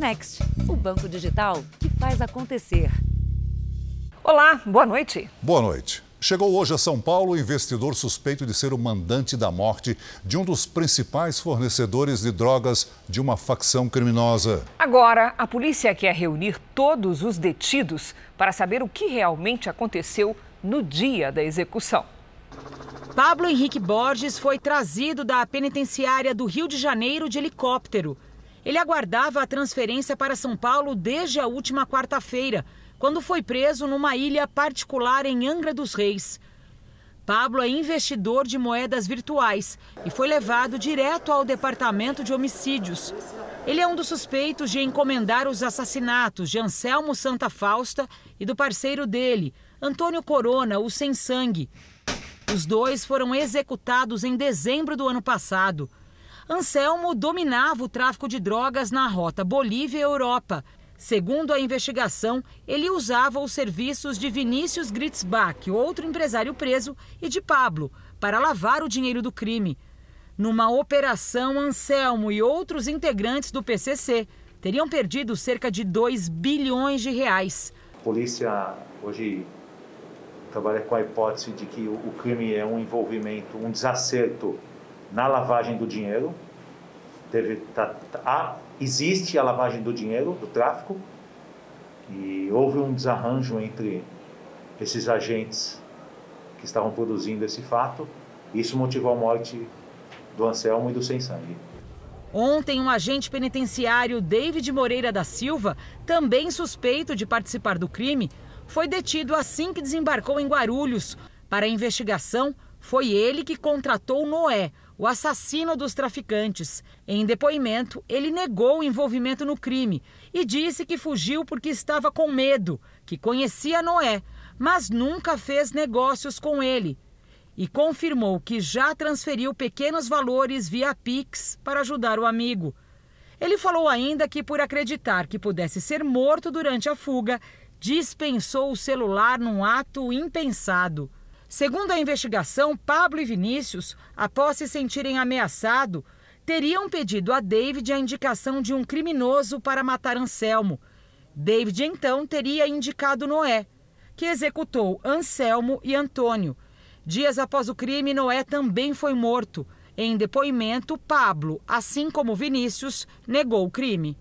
Next, o banco digital que faz acontecer. Olá, boa noite. Boa noite. Chegou hoje a São Paulo o investidor suspeito de ser o mandante da morte de um dos principais fornecedores de drogas de uma facção criminosa. Agora, a polícia quer reunir todos os detidos para saber o que realmente aconteceu no dia da execução. Pablo Henrique Borges foi trazido da penitenciária do Rio de Janeiro de helicóptero. Ele aguardava a transferência para São Paulo desde a última quarta-feira quando foi preso numa ilha particular em Angra dos Reis. Pablo é investidor de moedas virtuais e foi levado direto ao departamento de homicídios. Ele é um dos suspeitos de encomendar os assassinatos de Anselmo Santa Fausta e do parceiro dele, Antônio Corona, o Sem Sangue. Os dois foram executados em dezembro do ano passado. Anselmo dominava o tráfico de drogas na rota Bolívia-Europa Segundo a investigação, ele usava os serviços de Vinícius Gritzbach, outro empresário preso, e de Pablo, para lavar o dinheiro do crime. Numa operação, Anselmo e outros integrantes do PCC teriam perdido cerca de 2 bilhões de reais. A polícia hoje trabalha com a hipótese de que o crime é um envolvimento, um desacerto na lavagem do dinheiro. Teve, tá, tá, existe a lavagem do dinheiro, do tráfico, e houve um desarranjo entre esses agentes que estavam produzindo esse fato. Isso motivou a morte do Anselmo e do Sem Sangue. Ontem, um agente penitenciário, David Moreira da Silva, também suspeito de participar do crime, foi detido assim que desembarcou em Guarulhos. Para a investigação, foi ele que contratou Noé, o assassino dos traficantes. Em depoimento, ele negou o envolvimento no crime e disse que fugiu porque estava com medo, que conhecia Noé, mas nunca fez negócios com ele. E confirmou que já transferiu pequenos valores via Pix para ajudar o amigo. Ele falou ainda que, por acreditar que pudesse ser morto durante a fuga, dispensou o celular num ato impensado. Segundo a investigação, Pablo e Vinícius, após se sentirem ameaçados, teriam pedido a David a indicação de um criminoso para matar Anselmo. David então teria indicado Noé, que executou Anselmo e Antônio. Dias após o crime, Noé também foi morto. Em depoimento, Pablo, assim como Vinícius, negou o crime.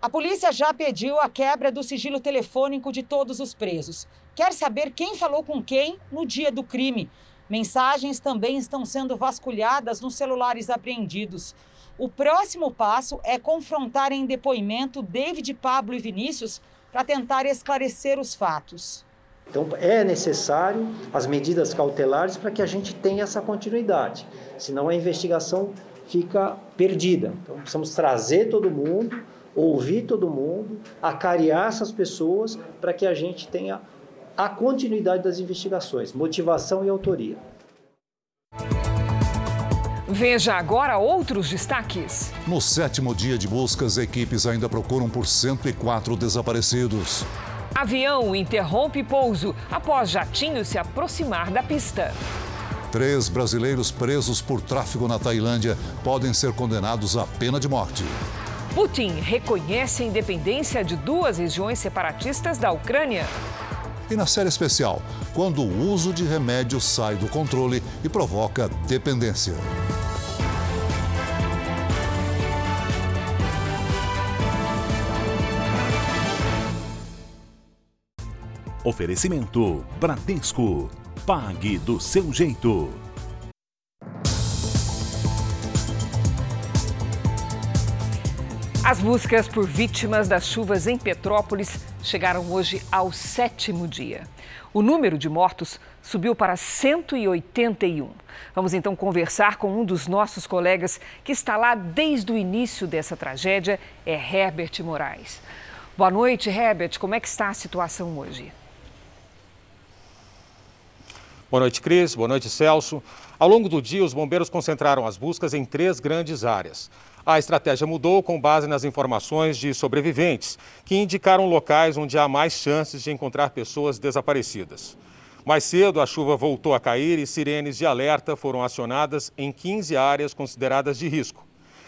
A polícia já pediu a quebra do sigilo telefônico de todos os presos. Quer saber quem falou com quem no dia do crime. Mensagens também estão sendo vasculhadas nos celulares apreendidos. O próximo passo é confrontar em depoimento David, Pablo e Vinícius para tentar esclarecer os fatos. Então é necessário as medidas cautelares para que a gente tenha essa continuidade, senão a investigação fica perdida. Então precisamos trazer todo mundo, ouvir todo mundo, acariar essas pessoas para que a gente tenha a continuidade das investigações, motivação e autoria. Veja agora outros destaques. No sétimo dia de buscas, equipes ainda procuram por 104 desaparecidos. Avião interrompe pouso após jatinho se aproximar da pista. Três brasileiros presos por tráfico na Tailândia podem ser condenados à pena de morte. Putin reconhece a independência de duas regiões separatistas da Ucrânia. E na série especial, quando o uso de remédios sai do controle e provoca dependência. Oferecimento Bradesco. Pague do seu jeito. As buscas por vítimas das chuvas em Petrópolis chegaram hoje ao sétimo dia. O número de mortos subiu para 181. Vamos então conversar com um dos nossos colegas que está lá desde o início dessa tragédia, é Herbert Moraes. Boa noite, Herbert. Como é que está a situação hoje? Boa noite, Cris. Boa noite, Celso. Ao longo do dia, os bombeiros concentraram as buscas em três grandes áreas. A estratégia mudou com base nas informações de sobreviventes, que indicaram locais onde há mais chances de encontrar pessoas desaparecidas. Mais cedo, a chuva voltou a cair e sirenes de alerta foram acionadas em 15 áreas consideradas de risco.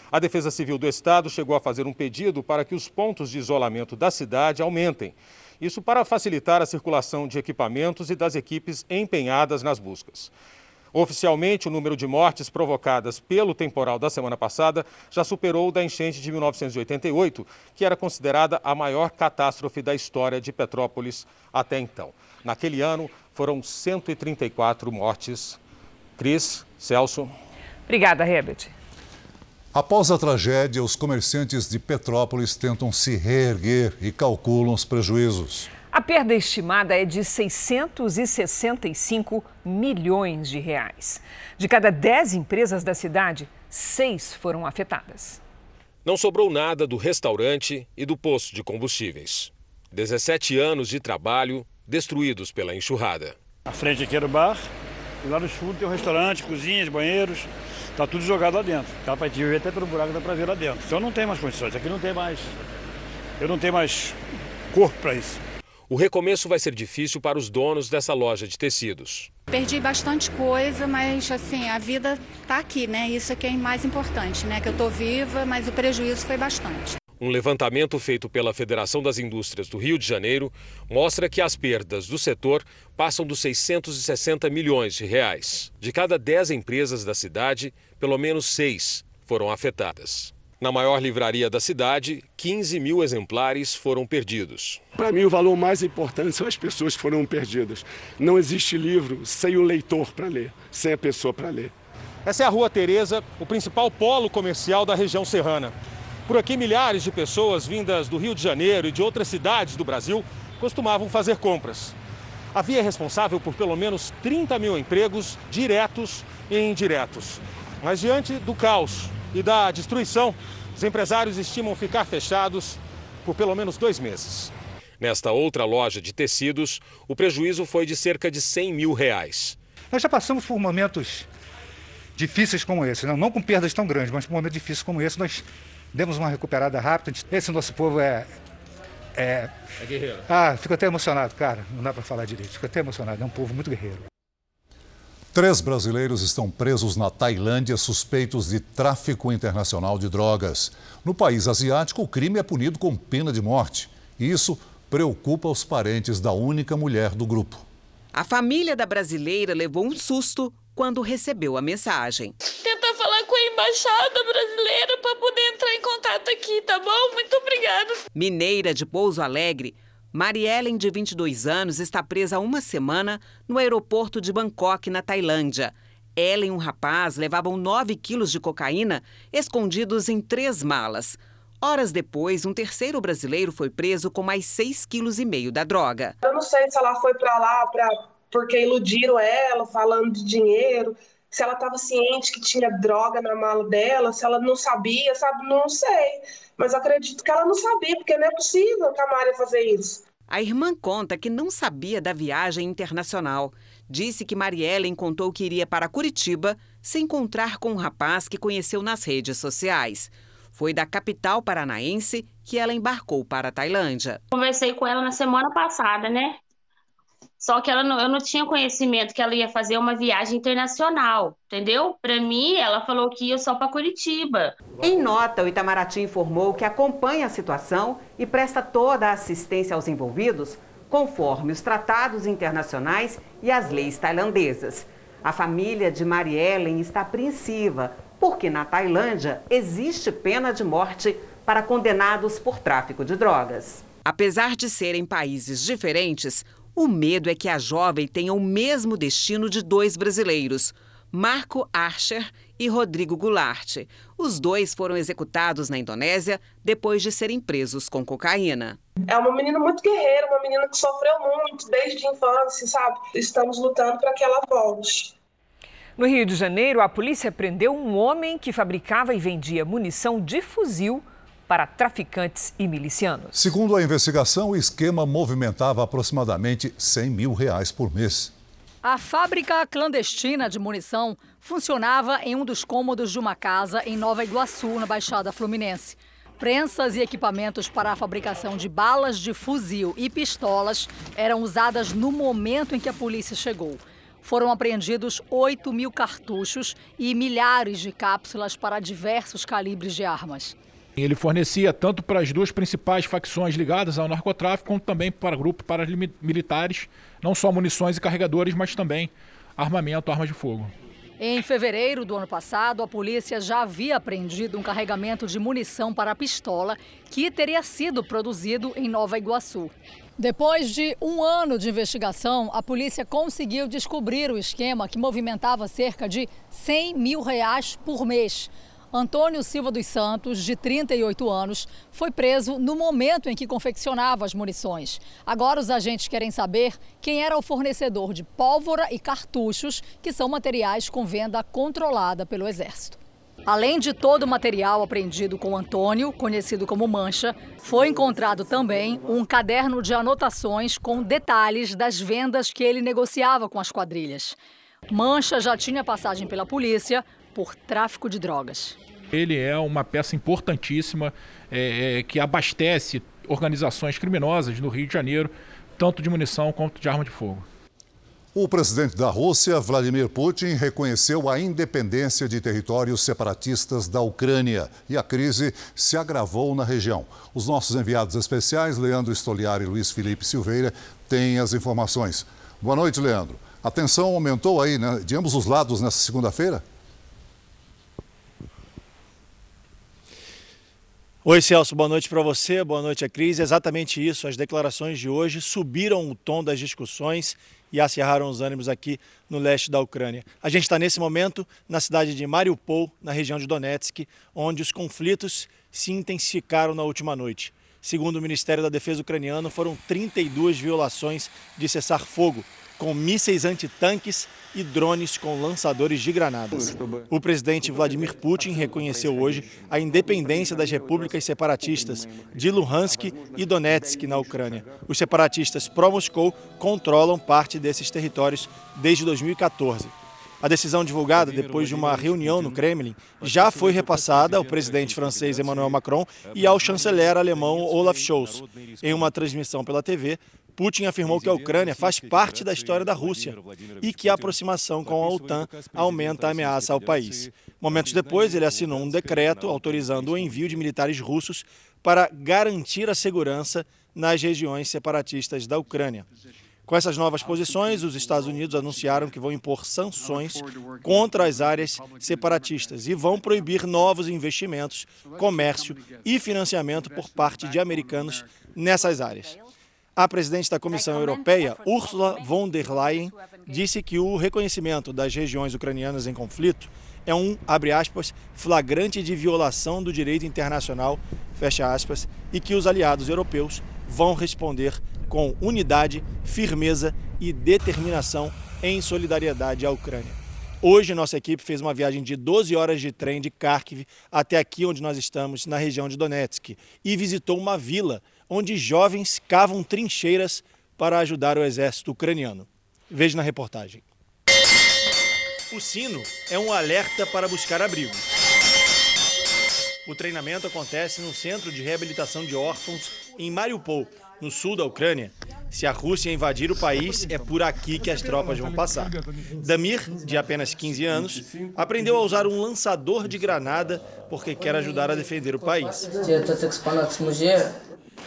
A Defesa Civil do Estado chegou a fazer um pedido para que os pontos de isolamento da cidade aumentem. Isso para facilitar a circulação de equipamentos e das equipes empenhadas nas buscas. Oficialmente, o número de mortes provocadas pelo temporal da semana passada já superou o da enchente de 1988, que era considerada a maior catástrofe da história de Petrópolis até então. Naquele ano, foram 134 mortes. Cris, Celso. Obrigada, Herbert. Após a tragédia, os comerciantes de Petrópolis tentam se reerguer e calculam os prejuízos. A perda estimada é de 665 milhões de reais. De cada 10 empresas da cidade, seis foram afetadas. Não sobrou nada do restaurante e do posto de combustíveis. 17 anos de trabalho destruídos pela enxurrada. A frente aqui era o bar e lá no fundo tem o restaurante, cozinhas, banheiros. Tá tudo jogado lá dentro. Dá para ver até pelo buraco, dá para ver lá dentro. Então não tem mais condições. Aqui não tem mais. Eu não tenho mais corpo para isso. O recomeço vai ser difícil para os donos dessa loja de tecidos. Perdi bastante coisa, mas assim, a vida está aqui, né? Isso é que é mais importante, né? Que eu estou viva, mas o prejuízo foi bastante. Um levantamento feito pela Federação das Indústrias do Rio de Janeiro mostra que as perdas do setor passam dos 660 milhões de reais. De cada 10 empresas da cidade, pelo menos seis foram afetadas. Na maior livraria da cidade, 15 mil exemplares foram perdidos. Para mim, o valor mais importante são as pessoas que foram perdidas. Não existe livro sem o leitor para ler, sem a pessoa para ler. Essa é a Rua Tereza, o principal polo comercial da região serrana. Por aqui, milhares de pessoas vindas do Rio de Janeiro e de outras cidades do Brasil costumavam fazer compras. A via é responsável por pelo menos 30 mil empregos diretos e indiretos. Mas diante do caos e da destruição, os empresários estimam ficar fechados por pelo menos dois meses. Nesta outra loja de tecidos, o prejuízo foi de cerca de 100 mil reais. Nós já passamos por momentos difíceis como esse, não, não com perdas tão grandes, mas por momentos difíceis como esse, nós demos uma recuperada rápida. Esse nosso povo é. É, é guerreiro. Ah, fico até emocionado, cara. Não dá para falar direito. Fico até emocionado. É um povo muito guerreiro. Três brasileiros estão presos na Tailândia suspeitos de tráfico internacional de drogas. No país asiático, o crime é punido com pena de morte. E isso preocupa os parentes da única mulher do grupo. A família da brasileira levou um susto quando recebeu a mensagem. Tenta falar com a embaixada brasileira para poder entrar em contato aqui, tá bom? Muito obrigada. Mineira de Pouso Alegre, Mariellen, de 22 anos, está presa há uma semana no aeroporto de Bangkok, na Tailândia. Ela e um rapaz levavam 9 quilos de cocaína escondidos em três malas. Horas depois, um terceiro brasileiro foi preso com mais 6,5 kg da droga. Eu não sei se ela foi para lá pra, porque iludiram ela, falando de dinheiro, se ela estava ciente que tinha droga na mala dela, se ela não sabia, sabe? Não sei. Mas acredito que ela não sabia, porque não é possível que a Maria fazer isso. A irmã conta que não sabia da viagem internacional. Disse que Mariellen contou que iria para Curitiba se encontrar com um rapaz que conheceu nas redes sociais. Foi da capital paranaense que ela embarcou para a Tailândia. Conversei com ela na semana passada, né? Só que ela não, eu não tinha conhecimento que ela ia fazer uma viagem internacional, entendeu? Para mim, ela falou que ia só para Curitiba. Em nota, o Itamaraty informou que acompanha a situação e presta toda a assistência aos envolvidos, conforme os tratados internacionais e as leis tailandesas. A família de Mariellen está apreensiva, porque na Tailândia existe pena de morte para condenados por tráfico de drogas. Apesar de serem países diferentes, o medo é que a jovem tenha o mesmo destino de dois brasileiros, Marco Archer e Rodrigo Goulart. Os dois foram executados na Indonésia depois de serem presos com cocaína. É uma menina muito guerreira, uma menina que sofreu muito desde a infância, sabe? Estamos lutando para que ela volte. No Rio de Janeiro, a polícia prendeu um homem que fabricava e vendia munição de fuzil para traficantes e milicianos. Segundo a investigação, o esquema movimentava aproximadamente 100 mil reais por mês. A fábrica clandestina de munição funcionava em um dos cômodos de uma casa em Nova Iguaçu, na Baixada Fluminense. Prensas e equipamentos para a fabricação de balas de fuzil e pistolas eram usadas no momento em que a polícia chegou. foram apreendidos 8 mil cartuchos e milhares de cápsulas para diversos calibres de armas. Ele fornecia tanto para as duas principais facções ligadas ao narcotráfico, como também para grupos paramilitares, não só munições e carregadores, mas também armamento, armas de fogo. Em fevereiro do ano passado, a polícia já havia apreendido um carregamento de munição para pistola que teria sido produzido em Nova Iguaçu. Depois de um ano de investigação, a polícia conseguiu descobrir o esquema que movimentava cerca de 100 mil reais por mês. Antônio Silva dos Santos, de 38 anos, foi preso no momento em que confeccionava as munições. Agora os agentes querem saber quem era o fornecedor de pólvora e cartuchos, que são materiais com venda controlada pelo Exército. Além de todo o material apreendido com Antônio, conhecido como Mancha, foi encontrado também um caderno de anotações com detalhes das vendas que ele negociava com as quadrilhas. Mancha já tinha passagem pela polícia por tráfico de drogas. Ele é uma peça importantíssima é, é, que abastece organizações criminosas no Rio de Janeiro, tanto de munição quanto de arma de fogo. O presidente da Rússia, Vladimir Putin, reconheceu a independência de territórios separatistas da Ucrânia e a crise se agravou na região. Os nossos enviados especiais, Leandro Stoliar e Luiz Felipe Silveira, têm as informações. Boa noite, Leandro. A tensão aumentou aí né, de ambos os lados nessa segunda-feira? Oi, Celso, boa noite para você, boa noite a Cris. Exatamente isso, as declarações de hoje subiram o tom das discussões e acirraram os ânimos aqui no leste da Ucrânia. A gente está nesse momento na cidade de Mariupol, na região de Donetsk, onde os conflitos se intensificaram na última noite. Segundo o Ministério da Defesa ucraniano, foram 32 violações de cessar-fogo com mísseis antitanques e drones com lançadores de granadas. O presidente Vladimir Putin reconheceu hoje a independência das repúblicas separatistas de Luhansk e Donetsk, na Ucrânia. Os separatistas pró-Moscou controlam parte desses territórios desde 2014. A decisão divulgada depois de uma reunião no Kremlin já foi repassada ao presidente francês Emmanuel Macron e ao chanceler alemão Olaf Scholz. Em uma transmissão pela TV, Putin afirmou que a Ucrânia faz parte da história da Rússia e que a aproximação com a OTAN aumenta a ameaça ao país. Momentos depois, ele assinou um decreto autorizando o envio de militares russos para garantir a segurança nas regiões separatistas da Ucrânia. Com essas novas posições, os Estados Unidos anunciaram que vão impor sanções contra as áreas separatistas e vão proibir novos investimentos, comércio e financiamento por parte de americanos nessas áreas. A presidente da Comissão Europeia, Ursula von der Leyen, disse que o reconhecimento das regiões ucranianas em conflito é um, abre aspas, flagrante de violação do direito internacional, fecha aspas, e que os aliados europeus vão responder com unidade, firmeza e determinação em solidariedade à Ucrânia. Hoje, nossa equipe fez uma viagem de 12 horas de trem de Kharkiv até aqui onde nós estamos, na região de Donetsk, e visitou uma vila onde jovens cavam trincheiras para ajudar o exército ucraniano. Veja na reportagem. O sino é um alerta para buscar abrigo. O treinamento acontece no Centro de Reabilitação de Órfãos em Mariupol, no sul da Ucrânia. Se a Rússia invadir o país, é por aqui que as tropas vão passar. Damir, de apenas 15 anos, aprendeu a usar um lançador de granada porque quer ajudar a defender o país.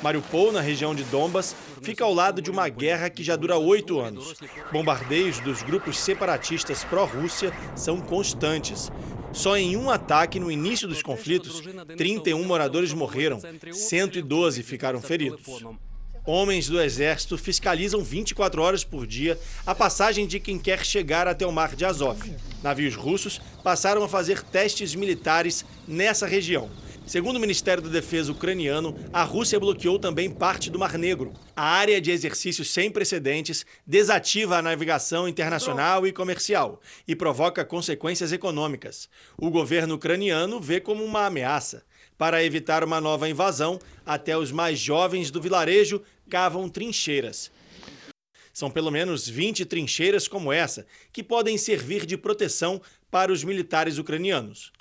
Mariupol, na região de Donbas, fica ao lado de uma guerra que já dura oito anos. Bombardeios dos grupos separatistas pró-Rússia são constantes. Só em um ataque no início dos conflitos, 31 moradores morreram, 112 ficaram feridos. Homens do exército fiscalizam 24 horas por dia a passagem de quem quer chegar até o mar de Azov. Navios russos passaram a fazer testes militares nessa região. Segundo o Ministério da Defesa ucraniano, a Rússia bloqueou também parte do Mar Negro. A área de exercícios sem precedentes desativa a navegação internacional e comercial e provoca consequências econômicas. O governo ucraniano vê como uma ameaça. Para evitar uma nova invasão, até os mais jovens do vilarejo cavam trincheiras. São pelo menos 20 trincheiras como essa, que podem servir de proteção para os militares ucranianos.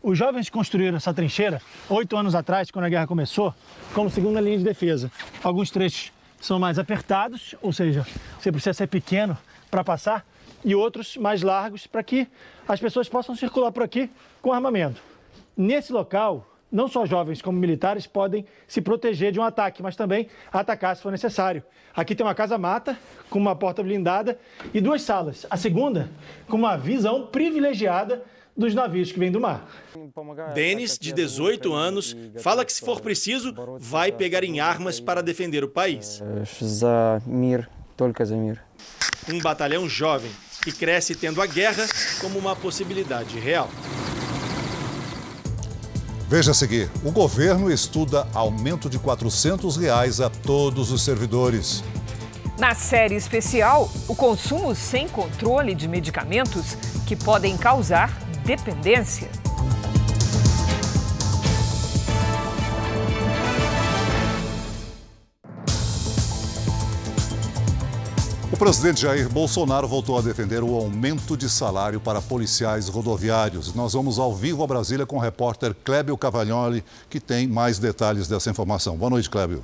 Os jovens construíram essa trincheira oito anos atrás, quando a guerra começou, como segunda linha de defesa. Alguns trechos são mais apertados, ou seja, você precisa ser pequeno para passar, e outros mais largos para que as pessoas possam circular por aqui com armamento. Nesse local, não só jovens como militares podem se proteger de um ataque, mas também atacar se for necessário. Aqui tem uma casa-mata com uma porta blindada e duas salas. A segunda com uma visão privilegiada dos navios que vêm do mar. Denis, de 18 anos, fala que se for preciso, vai pegar em armas para defender o país. Um batalhão jovem que cresce tendo a guerra como uma possibilidade real. Veja a seguir: o governo estuda aumento de 400 reais a todos os servidores. Na série especial, o consumo sem controle de medicamentos que podem causar dependência. O presidente Jair Bolsonaro voltou a defender o aumento de salário para policiais rodoviários. Nós vamos ao vivo a Brasília com o repórter Clébio Cavagnoli, que tem mais detalhes dessa informação. Boa noite, Clébio.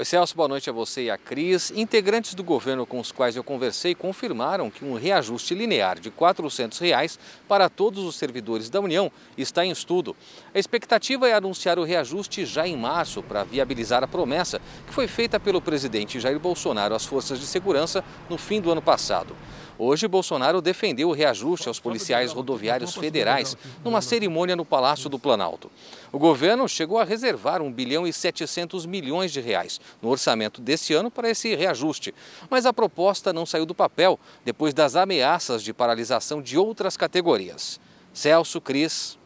Oi, Celso, boa noite a você e a Cris. Integrantes do governo com os quais eu conversei confirmaram que um reajuste linear de 400 reais para todos os servidores da União está em estudo. A expectativa é anunciar o reajuste já em março para viabilizar a promessa que foi feita pelo presidente Jair Bolsonaro às forças de segurança no fim do ano passado. Hoje, Bolsonaro defendeu o reajuste aos policiais rodoviários federais numa cerimônia no Palácio do Planalto. O governo chegou a reservar 1 bilhão e 700 milhões de reais no orçamento desse ano para esse reajuste, mas a proposta não saiu do papel depois das ameaças de paralisação de outras categorias. Celso Cris.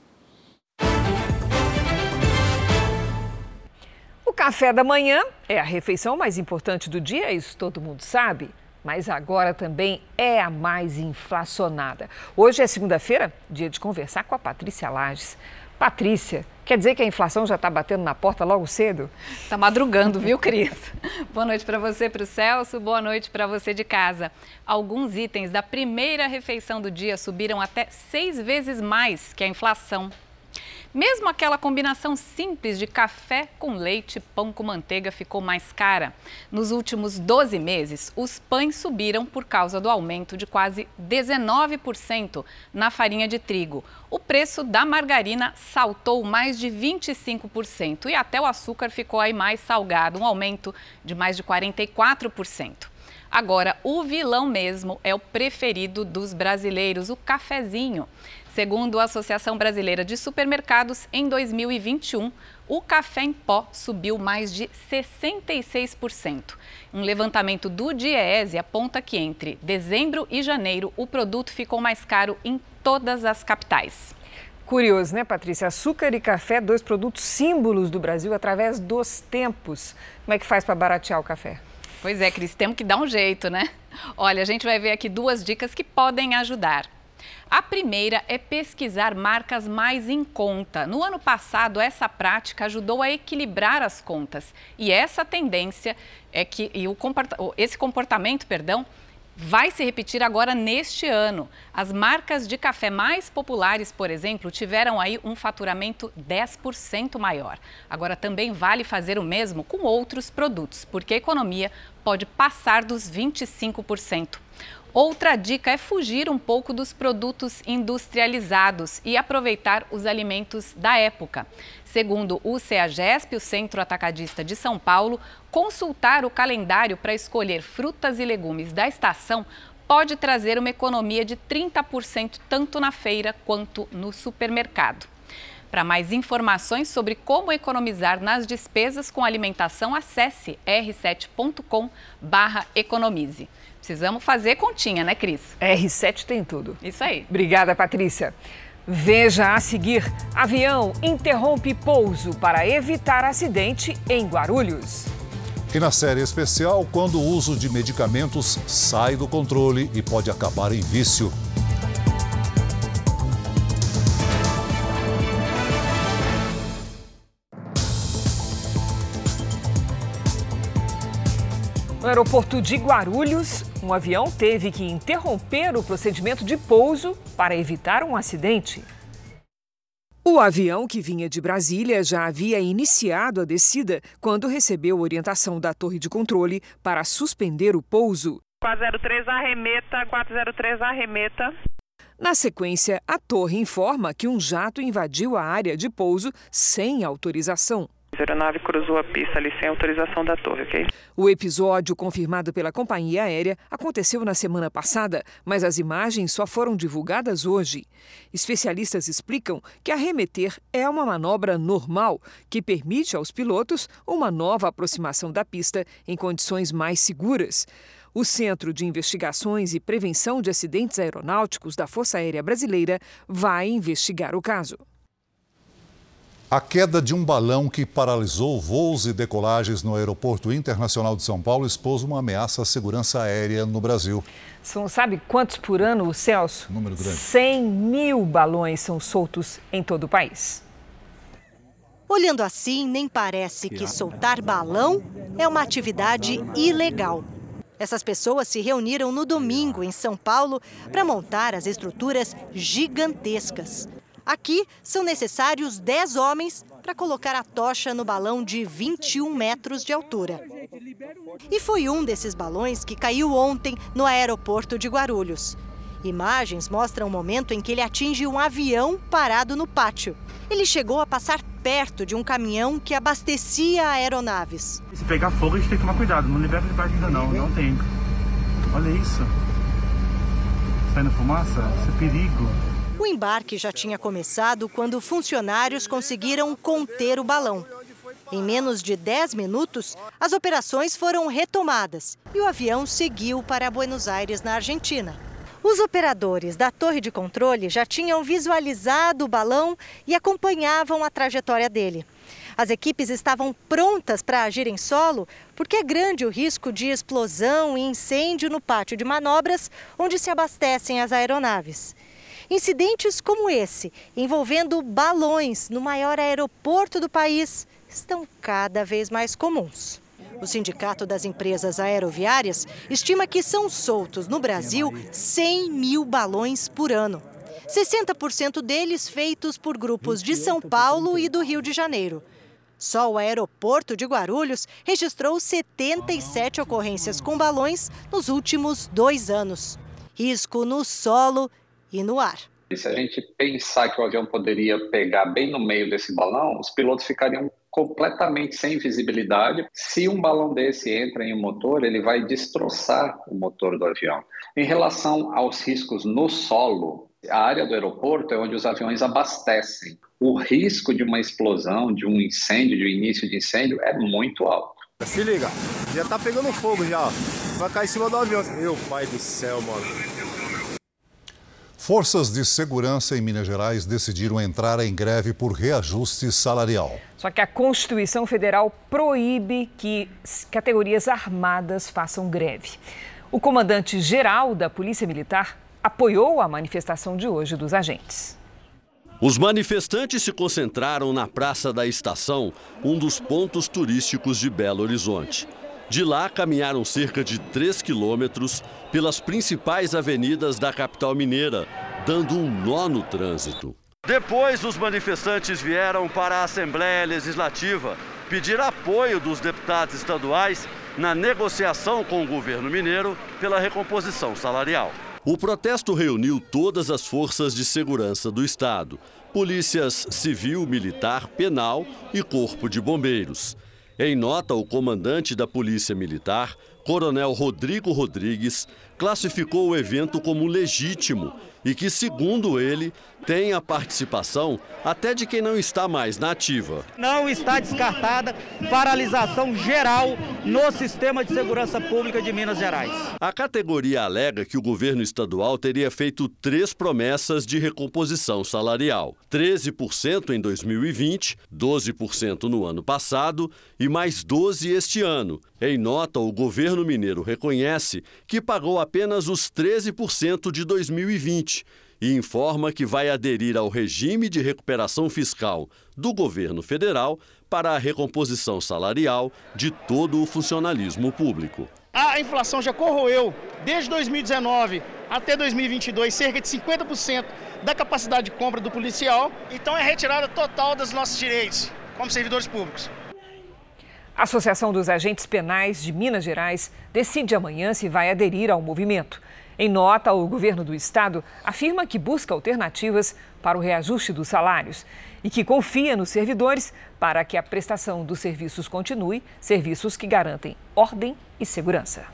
O café da manhã é a refeição mais importante do dia, isso todo mundo sabe mas agora também é a mais inflacionada. Hoje é segunda-feira, dia de conversar com a Patrícia Lages. Patrícia, quer dizer que a inflação já está batendo na porta logo cedo? Está madrugando, viu, Cris? boa noite para você, para o Celso, boa noite para você de casa. Alguns itens da primeira refeição do dia subiram até seis vezes mais que a inflação. Mesmo aquela combinação simples de café com leite pão com manteiga ficou mais cara. Nos últimos 12 meses, os pães subiram por causa do aumento de quase 19% na farinha de trigo. O preço da margarina saltou mais de 25% e até o açúcar ficou aí mais salgado, um aumento de mais de 44%. Agora, o vilão mesmo é o preferido dos brasileiros, o cafezinho. Segundo a Associação Brasileira de Supermercados, em 2021, o café em pó subiu mais de 66%. Um levantamento do Diese aponta que entre dezembro e janeiro o produto ficou mais caro em todas as capitais. Curioso, né, Patrícia? Açúcar e café, dois produtos símbolos do Brasil através dos tempos. Como é que faz para baratear o café? Pois é, Cris, temos que dar um jeito, né? Olha, a gente vai ver aqui duas dicas que podem ajudar. A primeira é pesquisar marcas mais em conta. No ano passado, essa prática ajudou a equilibrar as contas. E essa tendência é que e o comporta, esse comportamento, perdão, vai se repetir agora neste ano. As marcas de café mais populares, por exemplo, tiveram aí um faturamento 10% maior. Agora também vale fazer o mesmo com outros produtos, porque a economia pode passar dos 25%. Outra dica é fugir um pouco dos produtos industrializados e aproveitar os alimentos da época. Segundo o CEAGESP, o Centro Atacadista de São Paulo, consultar o calendário para escolher frutas e legumes da estação pode trazer uma economia de 30% tanto na feira quanto no supermercado. Para mais informações sobre como economizar nas despesas com alimentação, acesse r7.com/economize. Precisamos fazer continha, né, Cris? R7 tem tudo. Isso aí. Obrigada, Patrícia. Veja a seguir: avião interrompe pouso para evitar acidente em Guarulhos. E na série especial, quando o uso de medicamentos sai do controle e pode acabar em vício. No aeroporto de Guarulhos, um avião teve que interromper o procedimento de pouso para evitar um acidente. O avião que vinha de Brasília já havia iniciado a descida quando recebeu orientação da torre de controle para suspender o pouso. 403 arremeta, 403 arremeta. Na sequência, a torre informa que um jato invadiu a área de pouso sem autorização. A aeronave cruzou a pista ali sem autorização da torre, ok? O episódio, confirmado pela companhia aérea, aconteceu na semana passada, mas as imagens só foram divulgadas hoje. Especialistas explicam que arremeter é uma manobra normal que permite aos pilotos uma nova aproximação da pista em condições mais seguras. O Centro de Investigações e Prevenção de Acidentes Aeronáuticos da Força Aérea Brasileira vai investigar o caso. A queda de um balão que paralisou voos e decolagens no Aeroporto Internacional de São Paulo expôs uma ameaça à segurança aérea no Brasil. São, sabe quantos por ano, Celso? Número grande. 100 mil balões são soltos em todo o país. Olhando assim, nem parece que soltar balão é uma atividade ilegal. Essas pessoas se reuniram no domingo em São Paulo para montar as estruturas gigantescas. Aqui são necessários 10 homens para colocar a tocha no balão de 21 metros de altura. E foi um desses balões que caiu ontem no aeroporto de Guarulhos. Imagens mostram o momento em que ele atinge um avião parado no pátio. Ele chegou a passar perto de um caminhão que abastecia aeronaves. Se pegar fogo, a gente tem que tomar cuidado. Não libera de ainda não, não tem. Olha isso. Saindo fumaça? Isso é perigo. O embarque já tinha começado quando funcionários conseguiram conter o balão. Em menos de 10 minutos, as operações foram retomadas e o avião seguiu para Buenos Aires, na Argentina. Os operadores da torre de controle já tinham visualizado o balão e acompanhavam a trajetória dele. As equipes estavam prontas para agir em solo porque é grande o risco de explosão e incêndio no pátio de manobras onde se abastecem as aeronaves. Incidentes como esse, envolvendo balões no maior aeroporto do país, estão cada vez mais comuns. O Sindicato das Empresas Aeroviárias estima que são soltos no Brasil 100 mil balões por ano. 60% deles feitos por grupos de São Paulo e do Rio de Janeiro. Só o aeroporto de Guarulhos registrou 77 ocorrências com balões nos últimos dois anos. Risco no solo e no ar. E se a gente pensar que o avião poderia pegar bem no meio desse balão, os pilotos ficariam completamente sem visibilidade. Se um balão desse entra em um motor, ele vai destroçar o motor do avião. Em relação aos riscos no solo, a área do aeroporto é onde os aviões abastecem. O risco de uma explosão, de um incêndio, de um início de incêndio é muito alto. Se liga, já tá pegando fogo já. Vai cair em cima do avião. Meu pai do céu, mano. Forças de segurança em Minas Gerais decidiram entrar em greve por reajuste salarial. Só que a Constituição Federal proíbe que categorias armadas façam greve. O comandante-geral da Polícia Militar apoiou a manifestação de hoje dos agentes. Os manifestantes se concentraram na Praça da Estação, um dos pontos turísticos de Belo Horizonte. De lá, caminharam cerca de 3 quilômetros pelas principais avenidas da capital mineira, dando um nó no trânsito. Depois, os manifestantes vieram para a Assembleia Legislativa pedir apoio dos deputados estaduais na negociação com o governo mineiro pela recomposição salarial. O protesto reuniu todas as forças de segurança do Estado: polícias civil, militar, penal e corpo de bombeiros. Em nota, o comandante da Polícia Militar, Coronel Rodrigo Rodrigues, classificou o evento como legítimo e que, segundo ele, tem a participação até de quem não está mais na ativa. Não está descartada paralisação geral no sistema de segurança pública de Minas Gerais. A categoria alega que o governo estadual teria feito três promessas de recomposição salarial: 13% em 2020, 12% no ano passado e mais 12% este ano. Em nota, o governo mineiro reconhece que pagou apenas os 13% de 2020 e informa que vai aderir ao regime de recuperação fiscal do governo federal para a recomposição salarial de todo o funcionalismo público. A inflação já corroeu desde 2019 até 2022 cerca de 50% da capacidade de compra do policial. Então é retirada total dos nossos direitos como servidores públicos. A Associação dos Agentes Penais de Minas Gerais decide amanhã se vai aderir ao movimento. Em nota, o governo do estado afirma que busca alternativas para o reajuste dos salários e que confia nos servidores para que a prestação dos serviços continue, serviços que garantem ordem e segurança.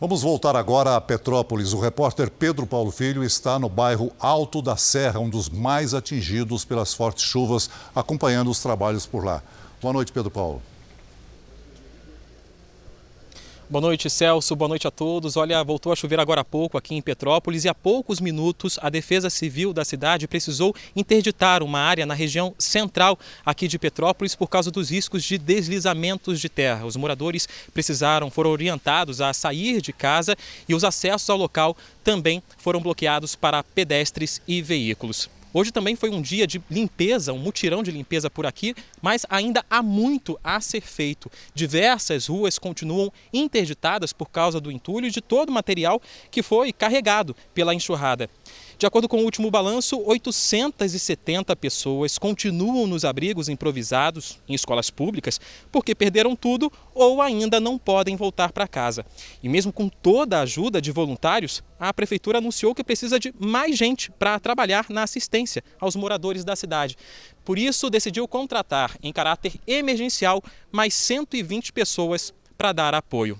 Vamos voltar agora a Petrópolis. O repórter Pedro Paulo Filho está no bairro Alto da Serra, um dos mais atingidos pelas fortes chuvas, acompanhando os trabalhos por lá. Boa noite, Pedro Paulo. Boa noite, Celso. Boa noite a todos. Olha, voltou a chover agora há pouco aqui em Petrópolis e há poucos minutos a Defesa Civil da cidade precisou interditar uma área na região central aqui de Petrópolis por causa dos riscos de deslizamentos de terra. Os moradores precisaram, foram orientados a sair de casa e os acessos ao local também foram bloqueados para pedestres e veículos. Hoje também foi um dia de limpeza, um mutirão de limpeza por aqui, mas ainda há muito a ser feito. Diversas ruas continuam interditadas por causa do entulho e de todo o material que foi carregado pela enxurrada. De acordo com o último balanço, 870 pessoas continuam nos abrigos improvisados em escolas públicas porque perderam tudo ou ainda não podem voltar para casa. E mesmo com toda a ajuda de voluntários, a prefeitura anunciou que precisa de mais gente para trabalhar na assistência aos moradores da cidade. Por isso, decidiu contratar, em caráter emergencial, mais 120 pessoas para dar apoio.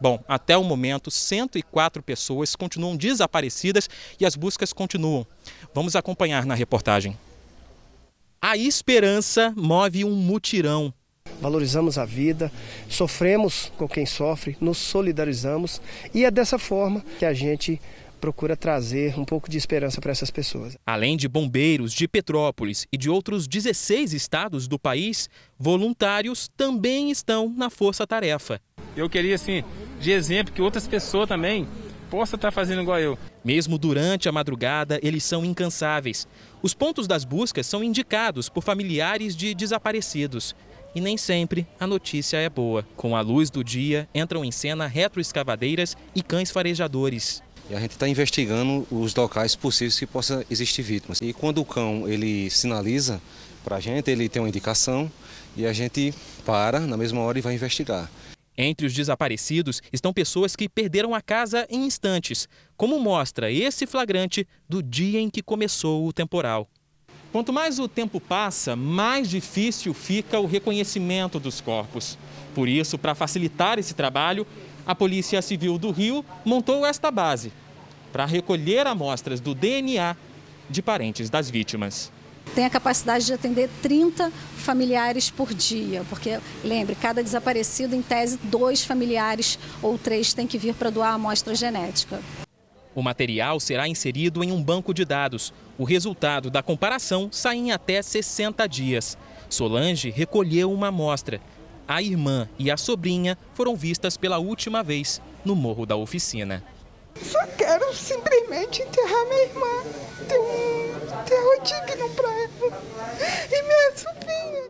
Bom, até o momento, 104 pessoas continuam desaparecidas e as buscas continuam. Vamos acompanhar na reportagem. A esperança move um mutirão. Valorizamos a vida, sofremos com quem sofre, nos solidarizamos e é dessa forma que a gente procura trazer um pouco de esperança para essas pessoas. Além de bombeiros de Petrópolis e de outros 16 estados do país, voluntários também estão na força-tarefa. Eu queria, assim, de exemplo, que outras pessoas também possam estar fazendo igual eu. Mesmo durante a madrugada, eles são incansáveis. Os pontos das buscas são indicados por familiares de desaparecidos. E nem sempre a notícia é boa. Com a luz do dia, entram em cena retroescavadeiras e cães farejadores. E a gente está investigando os locais possíveis que possa existir vítimas. E quando o cão ele sinaliza para a gente, ele tem uma indicação e a gente para na mesma hora e vai investigar. Entre os desaparecidos estão pessoas que perderam a casa em instantes, como mostra esse flagrante do dia em que começou o temporal. Quanto mais o tempo passa, mais difícil fica o reconhecimento dos corpos. Por isso, para facilitar esse trabalho, a Polícia Civil do Rio montou esta base para recolher amostras do DNA de parentes das vítimas tem a capacidade de atender 30 familiares por dia, porque lembre, cada desaparecido, em tese, dois familiares ou três têm que vir para doar a amostra genética. O material será inserido em um banco de dados. O resultado da comparação sai em até 60 dias. Solange recolheu uma amostra. A irmã e a sobrinha foram vistas pela última vez no Morro da Oficina. Só quero simplesmente enterrar minha irmã. Ter um enterro digno para ela. E minha sobrinha.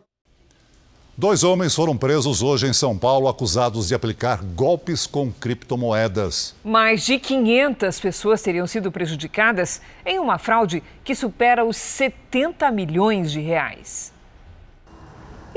Dois homens foram presos hoje em São Paulo acusados de aplicar golpes com criptomoedas. Mais de 500 pessoas teriam sido prejudicadas em uma fraude que supera os 70 milhões de reais.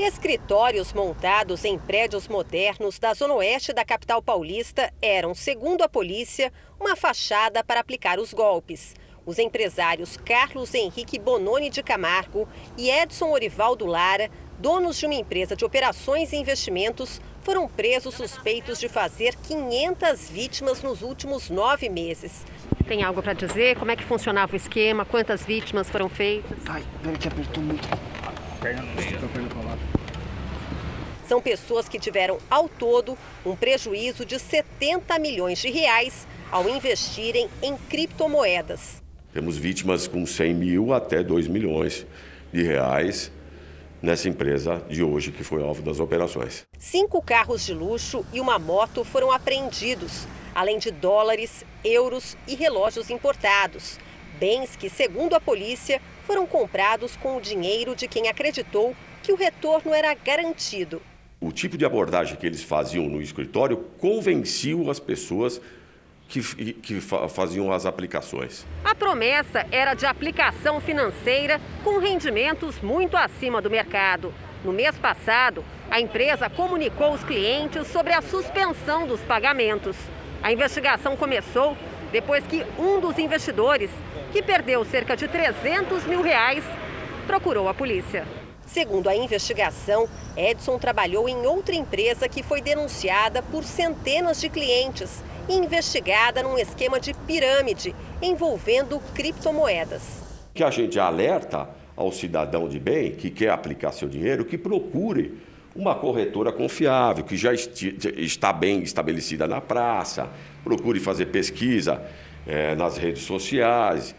Escritórios montados em prédios modernos da zona oeste da capital paulista eram, segundo a polícia, uma fachada para aplicar os golpes. Os empresários Carlos Henrique Bononi de Camargo e Edson Orivaldo Lara, donos de uma empresa de operações e investimentos, foram presos suspeitos de fazer 500 vítimas nos últimos nove meses. Tem algo para dizer? Como é que funcionava o esquema? Quantas vítimas foram feitas? Ai, peraí que apertou muito. Perna no meio. São pessoas que tiveram, ao todo, um prejuízo de 70 milhões de reais ao investirem em criptomoedas. Temos vítimas com 100 mil até 2 milhões de reais nessa empresa de hoje, que foi alvo das operações. Cinco carros de luxo e uma moto foram apreendidos, além de dólares, euros e relógios importados. Bens que, segundo a polícia, foram comprados com o dinheiro de quem acreditou que o retorno era garantido o tipo de abordagem que eles faziam no escritório convenciam as pessoas que, que faziam as aplicações. A promessa era de aplicação financeira com rendimentos muito acima do mercado. No mês passado, a empresa comunicou os clientes sobre a suspensão dos pagamentos. A investigação começou depois que um dos investidores, que perdeu cerca de 300 mil reais, procurou a polícia. Segundo a investigação, Edson trabalhou em outra empresa que foi denunciada por centenas de clientes e investigada num esquema de pirâmide envolvendo criptomoedas. Que a gente alerta ao cidadão de bem que quer aplicar seu dinheiro que procure uma corretora confiável, que já está bem estabelecida na praça, procure fazer pesquisa é, nas redes sociais.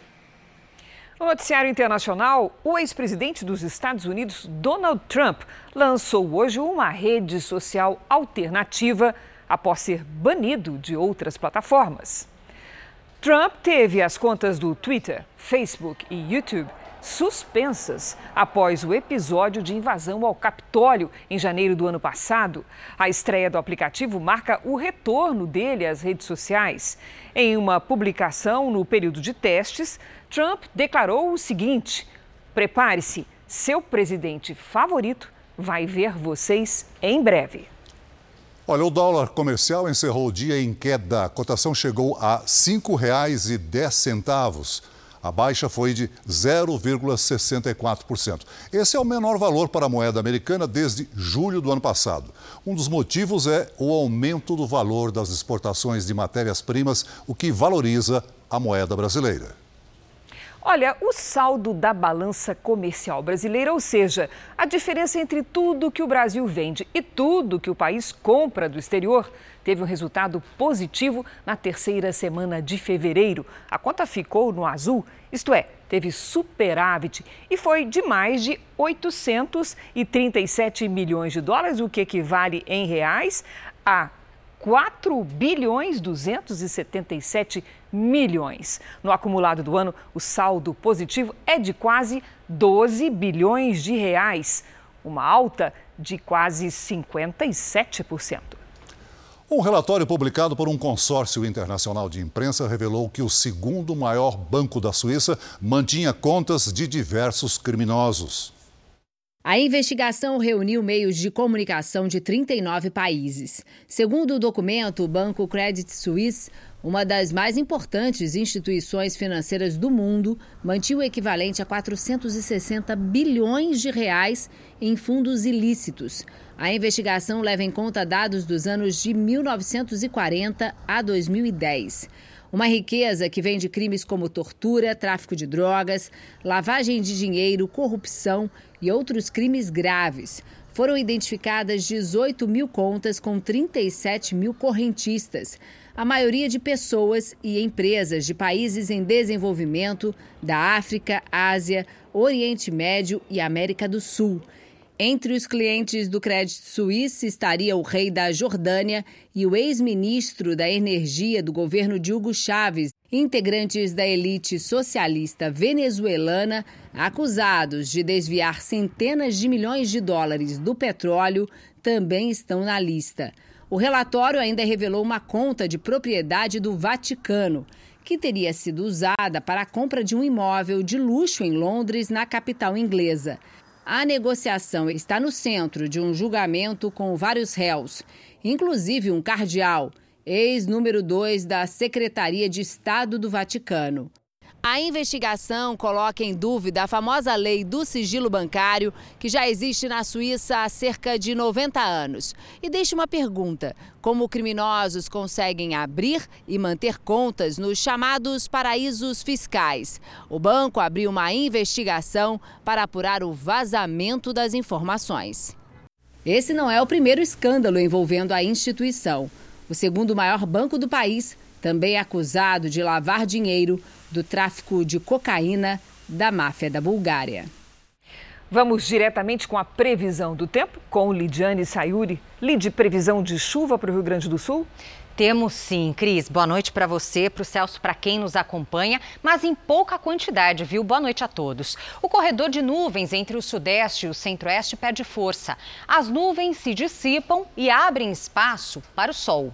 No noticiário internacional, o ex-presidente dos Estados Unidos, Donald Trump, lançou hoje uma rede social alternativa após ser banido de outras plataformas. Trump teve as contas do Twitter, Facebook e YouTube suspensas após o episódio de invasão ao Capitólio em janeiro do ano passado. A estreia do aplicativo marca o retorno dele às redes sociais. Em uma publicação no período de testes, Trump declarou o seguinte: prepare-se, seu presidente favorito vai ver vocês em breve. Olha, o dólar comercial encerrou o dia em queda. A cotação chegou a R$ 5,10. A baixa foi de 0,64%. Esse é o menor valor para a moeda americana desde julho do ano passado. Um dos motivos é o aumento do valor das exportações de matérias-primas, o que valoriza a moeda brasileira. Olha, o saldo da balança comercial brasileira, ou seja, a diferença entre tudo que o Brasil vende e tudo que o país compra do exterior, teve um resultado positivo na terceira semana de fevereiro. A conta ficou no azul, isto é, teve superávit e foi de mais de 837 milhões de dólares, o que equivale em reais a 4 bilhões 277 milhões. No acumulado do ano, o saldo positivo é de quase 12 bilhões de reais, uma alta de quase 57%. Um relatório publicado por um consórcio internacional de imprensa revelou que o segundo maior banco da Suíça mantinha contas de diversos criminosos. A investigação reuniu meios de comunicação de 39 países. Segundo o documento, o Banco Credit Suisse, uma das mais importantes instituições financeiras do mundo, mantinha o equivalente a 460 bilhões de reais em fundos ilícitos. A investigação leva em conta dados dos anos de 1940 a 2010. Uma riqueza que vem de crimes como tortura, tráfico de drogas, lavagem de dinheiro, corrupção e outros crimes graves. Foram identificadas 18 mil contas com 37 mil correntistas, a maioria de pessoas e empresas de países em desenvolvimento da África, Ásia, Oriente Médio e América do Sul. Entre os clientes do Credit Suisse estaria o rei da Jordânia e o ex-ministro da Energia do governo de Hugo Chávez, integrantes da elite socialista venezuelana, acusados de desviar centenas de milhões de dólares do petróleo, também estão na lista. O relatório ainda revelou uma conta de propriedade do Vaticano, que teria sido usada para a compra de um imóvel de luxo em Londres, na capital inglesa. A negociação está no centro de um julgamento com vários réus, inclusive um cardeal, ex-número 2 da Secretaria de Estado do Vaticano. A investigação coloca em dúvida a famosa lei do sigilo bancário, que já existe na Suíça há cerca de 90 anos. E deixa uma pergunta: como criminosos conseguem abrir e manter contas nos chamados paraísos fiscais? O banco abriu uma investigação para apurar o vazamento das informações. Esse não é o primeiro escândalo envolvendo a instituição. O segundo maior banco do país também é acusado de lavar dinheiro do tráfico de cocaína da máfia da Bulgária. Vamos diretamente com a previsão do tempo com Lidiane Sayuri. Lid, previsão de chuva para o Rio Grande do Sul? Temos sim, Cris. Boa noite para você, para o Celso, para quem nos acompanha, mas em pouca quantidade, viu? Boa noite a todos. O corredor de nuvens entre o sudeste e o centro-oeste perde força. As nuvens se dissipam e abrem espaço para o sol.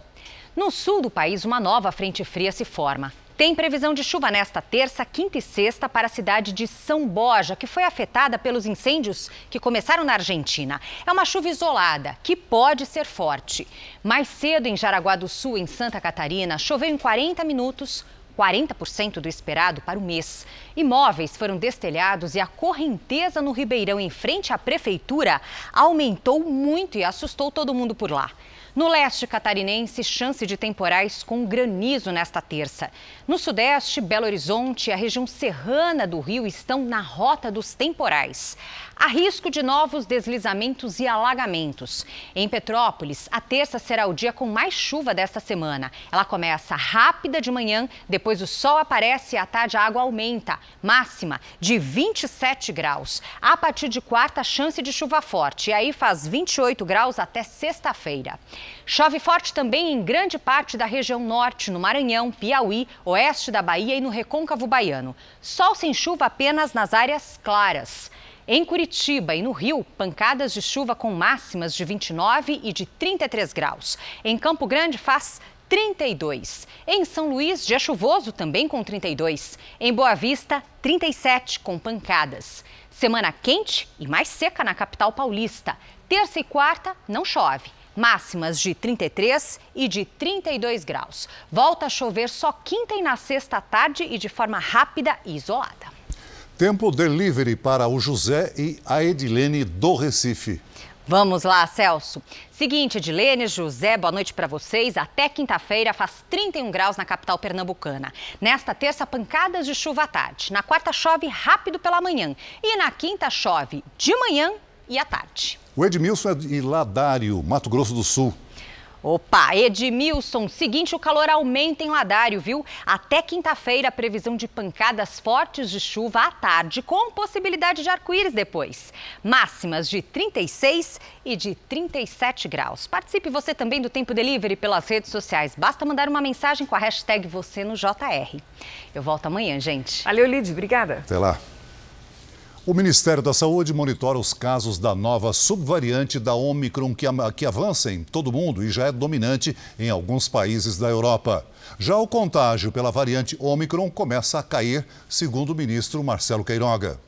No sul do país, uma nova frente fria se forma Tem previsão de chuva nesta terça, quinta e sexta para a cidade de São Borja, que foi afetada pelos incêndios que começaram na Argentina. É uma chuva isolada, que pode ser forte. Mais cedo, em Jaraguá do Sul, em Santa Catarina, choveu em 40 minutos 40% do esperado para o mês. Imóveis foram destelhados e a correnteza no Ribeirão, em frente à prefeitura, aumentou muito e assustou todo mundo por lá. No leste catarinense, chance de temporais com granizo nesta terça. No sudeste, Belo Horizonte e a região serrana do Rio estão na rota dos temporais. Há risco de novos deslizamentos e alagamentos. Em Petrópolis, a terça será o dia com mais chuva desta semana. Ela começa rápida de manhã, depois o sol aparece e à tarde a água aumenta. Máxima de 27 graus. A partir de quarta, chance de chuva forte. E aí faz 28 graus até sexta-feira. Chove forte também em grande parte da região norte, no Maranhão, Piauí, oeste da Bahia e no recôncavo baiano. Sol sem chuva apenas nas áreas claras. Em Curitiba e no Rio, pancadas de chuva com máximas de 29 e de 33 graus. Em Campo Grande faz 32. Em São Luís, dia chuvoso também com 32. Em Boa Vista, 37 com pancadas. Semana quente e mais seca na capital paulista. Terça e quarta não chove. Máximas de 33 e de 32 graus. Volta a chover só quinta e na sexta à tarde e de forma rápida e isolada. Tempo delivery para o José e a Edilene do Recife. Vamos lá, Celso. Seguinte, Edilene, José, boa noite para vocês. Até quinta-feira faz 31 graus na capital pernambucana. Nesta terça, pancadas de chuva à tarde. Na quarta, chove rápido pela manhã. E na quinta, chove de manhã e à tarde. O Edmilson é de Ladário, Mato Grosso do Sul. Opa, Edmilson, seguinte, o calor aumenta em Ladário, viu? Até quinta-feira, previsão de pancadas fortes de chuva à tarde, com possibilidade de arco-íris depois. Máximas de 36 e de 37 graus. Participe você também do Tempo Delivery pelas redes sociais. Basta mandar uma mensagem com a hashtag você no JR. Eu volto amanhã, gente. Valeu, Lid. Obrigada. Até lá. O Ministério da Saúde monitora os casos da nova subvariante da Omicron que, avança em todo o mundo e já é dominante em alguns países da Europa. Já o contágio pela variante Omicron começa a cair, segundo o ministro Marcelo Queiroga.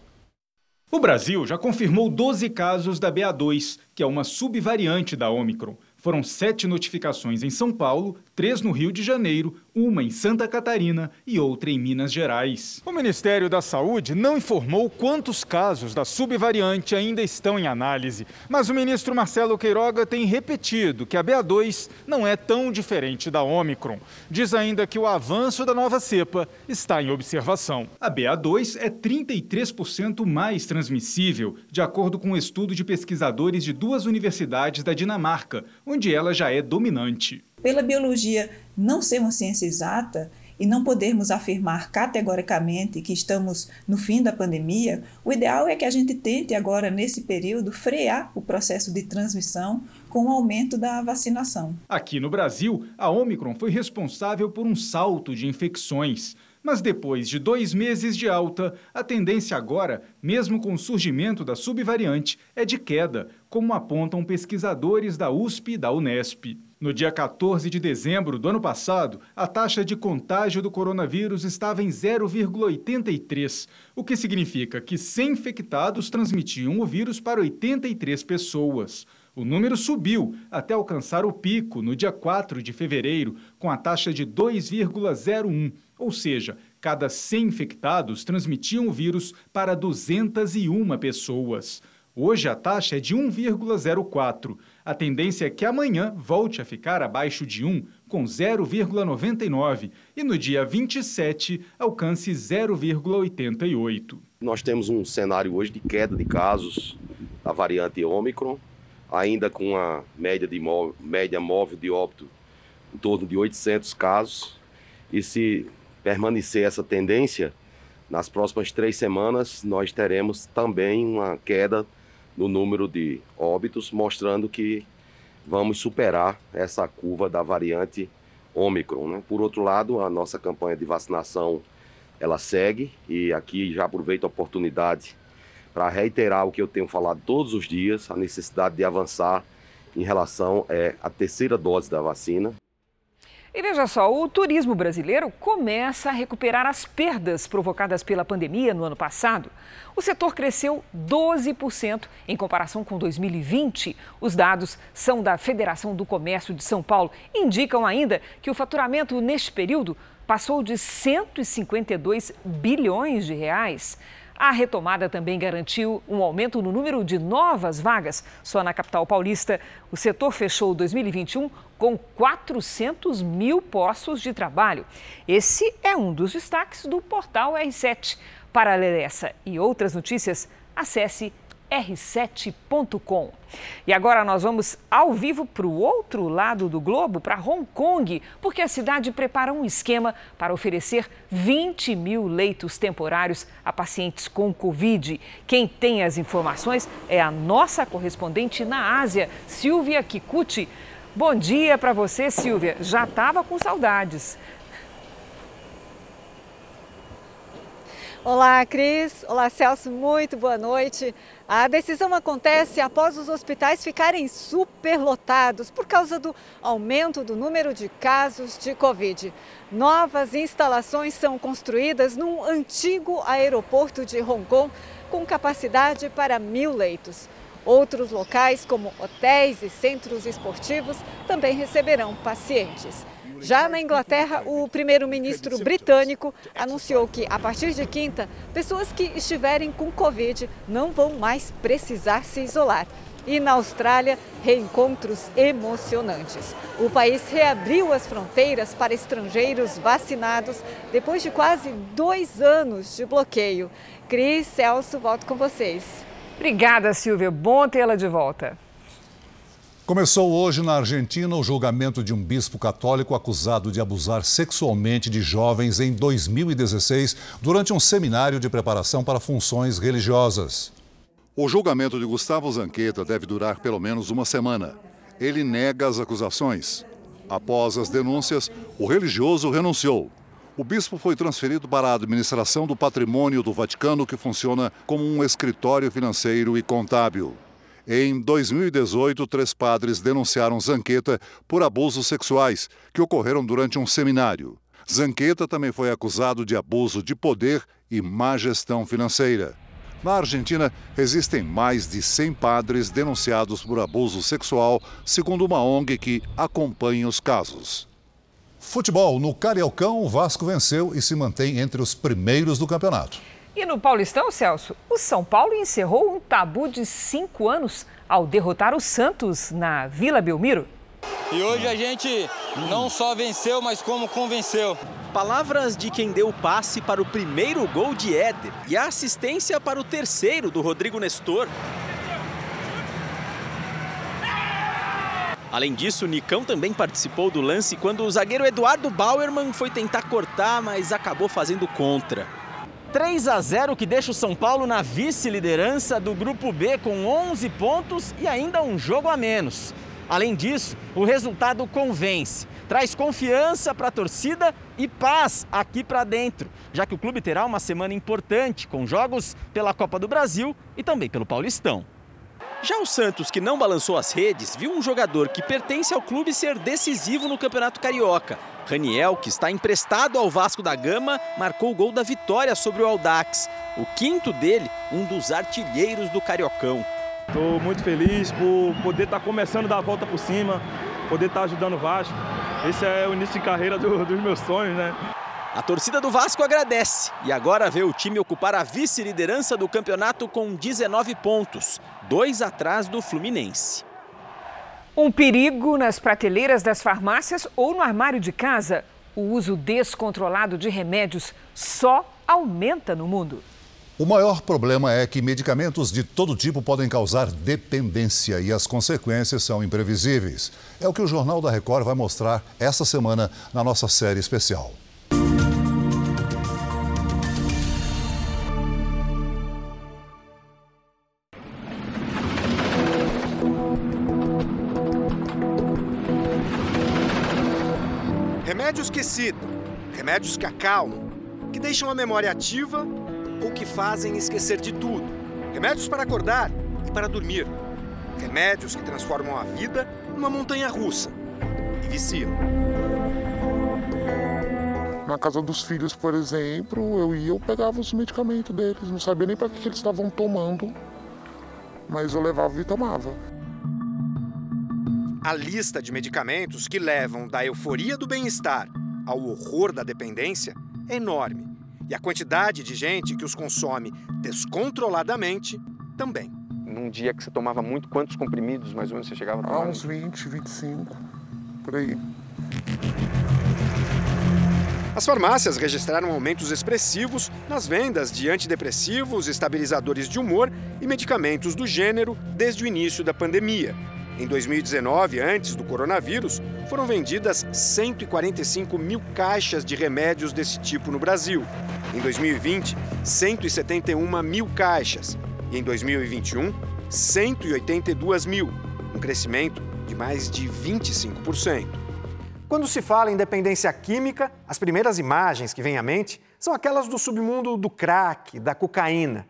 O Brasil já confirmou 12 casos da BA2, que é uma subvariante da Omicron. Foram sete notificações em São Paulo, três no Rio de Janeiro, uma em Santa Catarina e outra em Minas Gerais. O Ministério da Saúde não informou quantos casos da subvariante ainda estão em análise, mas o ministro Marcelo Queiroga tem repetido que a BA2 não é tão diferente da Omicron. Diz ainda que o avanço da nova cepa está em observação. A BA2 é 33% mais transmissível, de acordo com um estudo de pesquisadores de duas universidades da Dinamarca, onde ela já é dominante. Pela biologia não ser uma ciência exata e não podermos afirmar categoricamente que estamos no fim da pandemia, o ideal é que a gente tente agora, nesse período, frear o processo de transmissão com o aumento da vacinação. Aqui no Brasil, a Omicron foi responsável por um salto de infecções. Mas depois de dois meses de alta, a tendência agora, mesmo com o surgimento da subvariante, é de queda, como apontam pesquisadores da USP e da Unesp. No dia 14 de dezembro do ano passado, a taxa de contágio do coronavírus estava em 0,83, o que significa que 100 infectados transmitiam o vírus para 83 pessoas. O número subiu até alcançar o pico no dia 4 de fevereiro, com a taxa de 2,01 ou seja, cada 100 infectados transmitiam o vírus para 201 pessoas. Hoje a taxa é de 1,04. A tendência é que amanhã volte a ficar abaixo de 1, com 0,99, e no dia 27 alcance 0,88. Nós temos um cenário hoje de queda de casos da variante Ômicron, ainda com uma média, de móvel, média móvel de óbito em torno de 800 casos. E se permanecer essa tendência, nas próximas três semanas nós teremos também uma queda no número de óbitos, mostrando que vamos superar essa curva da variante Ômicron. Né? Por outro lado, a nossa campanha de vacinação ela segue e aqui já aproveito a oportunidade para reiterar o que eu tenho falado todos os dias, a necessidade de avançar em relação é, à terceira dose da vacina. E veja só, o turismo brasileiro começa a recuperar as perdas provocadas pela pandemia no ano passado. O setor cresceu 12% em comparação com 2020. Os dados são da Federação do Comércio de São Paulo indicam ainda que o faturamento neste período passou de 152 bilhões de reais. A retomada também garantiu um aumento no número de novas vagas. Só na capital paulista, o setor fechou 2021 com 400 mil postos de trabalho. Esse é um dos destaques do portal R7. Para ler essa e outras notícias, acesse r7.com. E agora nós vamos ao vivo para o outro lado do globo, para Hong Kong, porque a cidade prepara um esquema para oferecer 20 mil leitos temporários a pacientes com Covid. Quem tem as informações é a nossa correspondente na Ásia, Silvia Kikuchi. Bom dia para você, Silvia. Já estava com saudades. Olá, Cris. Olá, Celso. Muito boa noite. A decisão acontece após os hospitais ficarem superlotados por causa do aumento do número de casos de Covid. Novas instalações são construídas num antigo aeroporto de Hong Kong com capacidade para mil leitos. Outros locais, como hotéis e centros esportivos, também receberão pacientes. Já na Inglaterra, o primeiro-ministro britânico anunciou que, a partir de quinta, pessoas que estiverem com Covid não vão mais precisar se isolar. E na Austrália, reencontros emocionantes. O país reabriu as fronteiras para estrangeiros vacinados depois de quase dois anos de bloqueio. Cris, Celso, volto com vocês. Obrigada, Silvia. Bom tê-la de volta. Começou hoje na Argentina o julgamento de um bispo católico acusado de abusar sexualmente de jovens em 2016 durante um seminário de preparação para funções religiosas. O julgamento de Gustavo Zanqueta deve durar pelo menos uma semana. Ele nega as acusações. Após as denúncias, o religioso renunciou. O bispo foi transferido para a administração do patrimônio do Vaticano, que funciona como um escritório financeiro e contábil. Em 2018, três padres denunciaram Zanqueta por abusos sexuais que ocorreram durante um seminário. Zanqueta também foi acusado de abuso de poder e má gestão financeira. Na Argentina, existem mais de 100 padres denunciados por abuso sexual, segundo uma ONG que acompanha os casos. Futebol. No Cariocão, o Vasco venceu e se mantém entre os primeiros do campeonato. E no Paulistão, Celso, o São Paulo encerrou um tabu de cinco anos ao derrotar o Santos na Vila Belmiro. E hoje a gente não só venceu, mas como convenceu. Palavras de quem deu o passe para o primeiro gol de Éder e a assistência para o terceiro do Rodrigo Nestor. Além disso, Nicão também participou do lance quando o zagueiro Eduardo Bauerman foi tentar cortar, mas acabou fazendo contra. 3 a 0 que deixa o São Paulo na vice-liderança do Grupo B com 11 pontos e ainda um jogo a menos. Além disso, o resultado convence, traz confiança para a torcida e paz aqui para dentro, já que o clube terá uma semana importante com jogos pela Copa do Brasil e também pelo Paulistão. Já o Santos, que não balançou as redes, viu um jogador que pertence ao clube ser decisivo no Campeonato Carioca Raniel, que está emprestado ao Vasco da Gama, marcou o gol da vitória sobre o Aldax. O quinto dele, um dos artilheiros do Cariocão. Estou muito feliz por poder estar tá começando a dar a volta por cima, poder estar tá ajudando o Vasco. Esse é o início de carreira do, dos meus sonhos, né? A torcida do Vasco agradece e agora vê o time ocupar a vice-liderança do campeonato com 19 pontos, dois atrás do Fluminense. Um perigo nas prateleiras das farmácias ou no armário de casa. O uso descontrolado de remédios só aumenta no mundo. O maior problema é que medicamentos de todo tipo podem causar dependência e as consequências são imprevisíveis. É o que o Jornal da Record vai mostrar essa semana na nossa série especial. Remédios que acalmam, que deixam a memória ativa ou que fazem esquecer de tudo. Remédios para acordar e para dormir. Remédios que transformam a vida numa montanha russa e viciam. Na casa dos filhos, por exemplo, eu ia, eu pegava os medicamentos deles, não sabia nem para que, que eles estavam tomando, mas eu levava e tomava. A lista de medicamentos que levam da euforia do bem-estar ao horror da dependência é enorme. E a quantidade de gente que os consome descontroladamente também. Num dia que você tomava muito, quantos comprimidos mais ou menos você chegava a tomar? Ah, uns 20, 25, por aí. As farmácias registraram aumentos expressivos nas vendas de antidepressivos, estabilizadores de humor e medicamentos do gênero desde o início da pandemia. Em 2019, antes do coronavírus, foram vendidas 145 mil caixas de remédios desse tipo no Brasil. Em 2020, 171 mil caixas. E em 2021, 182 mil, um crescimento de mais de 25%. Quando se fala em dependência química, as primeiras imagens que vêm à mente são aquelas do submundo do crack, da cocaína.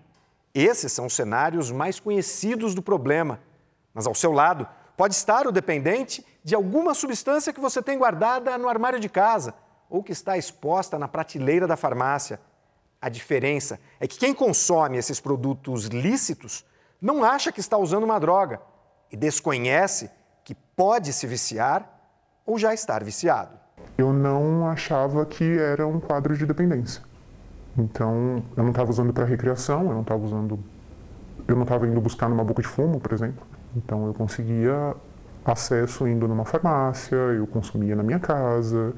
Esses são os cenários mais conhecidos do problema. Mas ao seu lado pode estar o dependente de alguma substância que você tem guardada no armário de casa ou que está exposta na prateleira da farmácia. A diferença é que quem consome esses produtos lícitos não acha que está usando uma droga e desconhece que pode se viciar ou já estar viciado. Eu não achava que era um quadro de dependência. Então, eu não estava usando para recreação, eu não estava usando. Eu não estava indo buscar numa boca de fumo, por exemplo. Então, eu conseguia acesso indo numa farmácia, eu consumia na minha casa,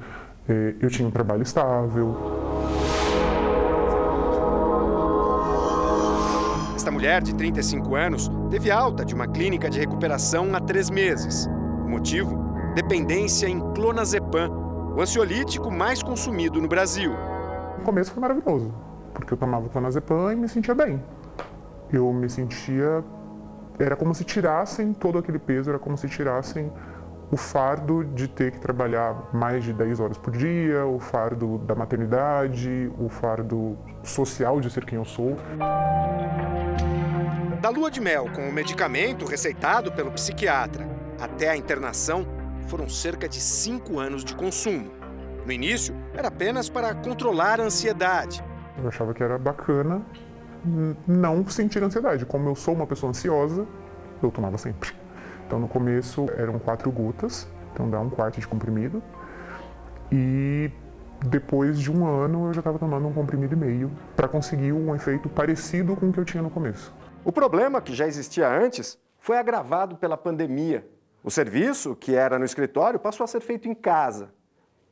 eh, eu tinha um trabalho estável. Esta mulher de 35 anos teve alta de uma clínica de recuperação há três meses. O motivo? dependência em clonazepam, o ansiolítico mais consumido no Brasil. No começo foi maravilhoso, porque eu tomava clonazepam e me sentia bem. Eu me sentia era como se tirassem todo aquele peso, era como se tirassem o fardo de ter que trabalhar mais de 10 horas por dia, o fardo da maternidade, o fardo social de ser quem eu sou. Da lua de mel com o medicamento receitado pelo psiquiatra até a internação, foram cerca de cinco anos de consumo. No início, era apenas para controlar a ansiedade. Eu achava que era bacana não sentir ansiedade. Como eu sou uma pessoa ansiosa, eu tomava sempre. Então, no começo, eram quatro gotas, então dá um quarto de comprimido. E depois de um ano, eu já estava tomando um comprimido e meio para conseguir um efeito parecido com o que eu tinha no começo. O problema, que já existia antes, foi agravado pela pandemia. O serviço, que era no escritório, passou a ser feito em casa.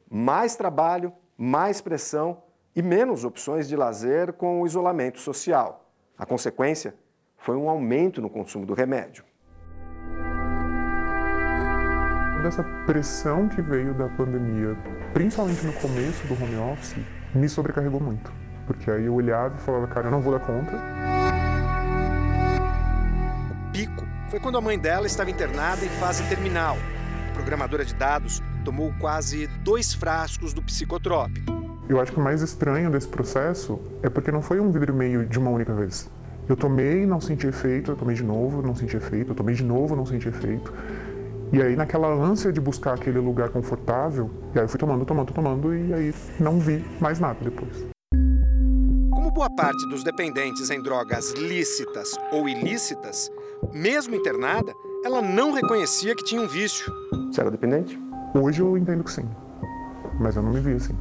Mais trabalho, mais pressão e menos opções de lazer com o isolamento social. A consequência foi um aumento no consumo do remédio. Dessa pressão que veio da pandemia, principalmente no começo do home office, me sobrecarregou muito. Porque aí eu olhava e falava, cara, eu não vou dar conta. O pico foi quando a mãe dela estava internada em fase terminal. A programadora de dados tomou quase dois frascos do psicotrópico. Eu acho que o mais estranho desse processo é porque não foi um vidro e meio de uma única vez. Eu tomei, não senti efeito, eu tomei de novo, não senti efeito, eu tomei de novo, não senti efeito. E aí, naquela ânsia de buscar aquele lugar confortável, e aí eu fui tomando, tomando, tomando, e aí não vi mais nada depois. Como boa parte dos dependentes em drogas lícitas ou ilícitas, mesmo internada, ela não reconhecia que tinha um vício. Você era dependente? Hoje eu entendo que sim, mas eu não me via assim.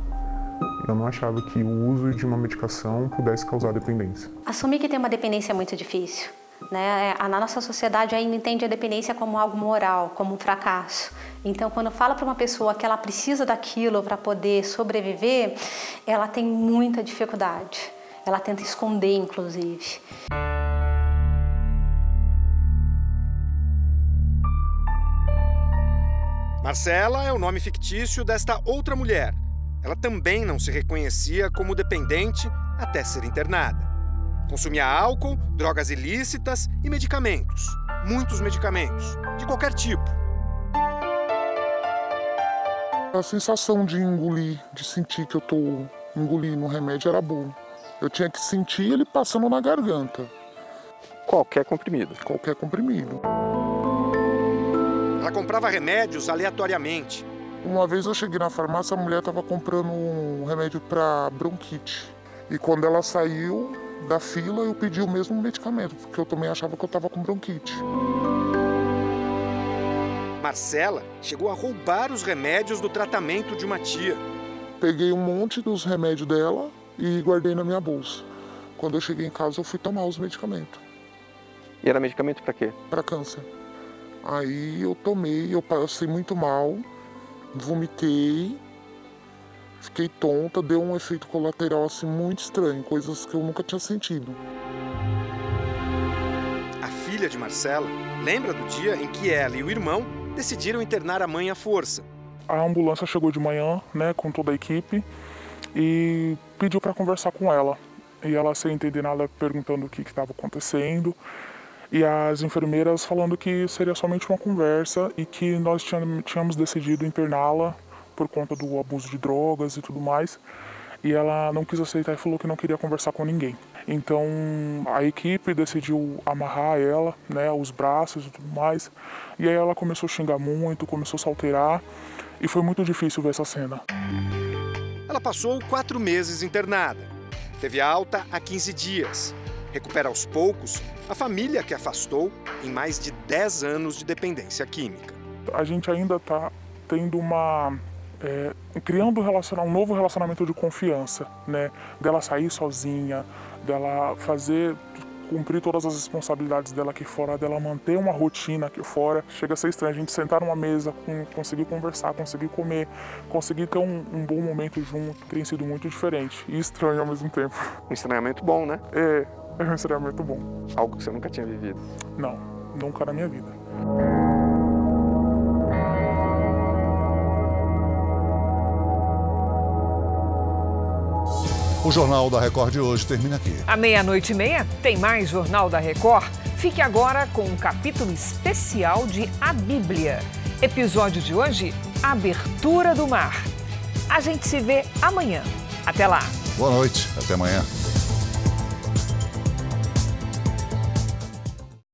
Eu não achava que o uso de uma medicação pudesse causar dependência. Assumir que tem uma dependência é muito difícil. Né? A nossa sociedade ainda entende a dependência como algo moral, como um fracasso. Então, quando fala para uma pessoa que ela precisa daquilo para poder sobreviver, ela tem muita dificuldade. Ela tenta esconder, inclusive. Marcela é o nome fictício desta outra mulher. Ela também não se reconhecia como dependente até ser internada. Consumia álcool, drogas ilícitas e medicamentos. Muitos medicamentos, de qualquer tipo. A sensação de engolir, de sentir que eu estou engolindo um remédio era boa. Eu tinha que sentir ele passando na garganta. Qualquer comprimido? Qualquer comprimido. Ela comprava remédios aleatoriamente. Uma vez eu cheguei na farmácia, a mulher estava comprando um remédio para bronquite. E quando ela saiu da fila, eu pedi o mesmo medicamento, porque eu também achava que eu estava com bronquite. Marcela chegou a roubar os remédios do tratamento de uma tia. Peguei um monte dos remédios dela e guardei na minha bolsa. Quando eu cheguei em casa, eu fui tomar os medicamentos. E era medicamento para quê? Para câncer. Aí eu tomei, eu passei muito mal, vomitei, fiquei tonta, deu um efeito colateral assim muito estranho, coisas que eu nunca tinha sentido. A filha de Marcela lembra do dia em que ela e o irmão decidiram internar a mãe à força. A ambulância chegou de manhã, né, com toda a equipe e pediu para conversar com ela. E ela, sem entender nada, perguntando o que estava acontecendo. E as enfermeiras falando que seria somente uma conversa e que nós tínhamos decidido interná-la por conta do abuso de drogas e tudo mais. E ela não quis aceitar e falou que não queria conversar com ninguém. Então a equipe decidiu amarrar ela, né, os braços e tudo mais. E aí ela começou a xingar muito, começou a se alterar e foi muito difícil ver essa cena. Ela passou quatro meses internada. Teve alta há 15 dias. Recupera aos poucos a família que afastou em mais de 10 anos de dependência química. A gente ainda está tendo uma é, criando um, um novo relacionamento de confiança, né? Dela sair sozinha, dela fazer cumprir todas as responsabilidades dela aqui fora, dela manter uma rotina aqui fora. Chega a ser estranho a gente sentar numa mesa, com, conseguir conversar, conseguir comer, conseguir ter um, um, bom momento junto. Tem sido muito diferente e estranho ao mesmo tempo. Um estranhamento bom, né? É, é um estranhamento bom. Algo que você nunca tinha vivido? Não, nunca na minha vida. O Jornal da Record de hoje termina aqui. À meia-noite e meia tem mais Jornal da Record. Fique agora com um capítulo especial de A Bíblia. Episódio de hoje: Abertura do Mar. A gente se vê amanhã. Até lá. Boa noite. Até amanhã.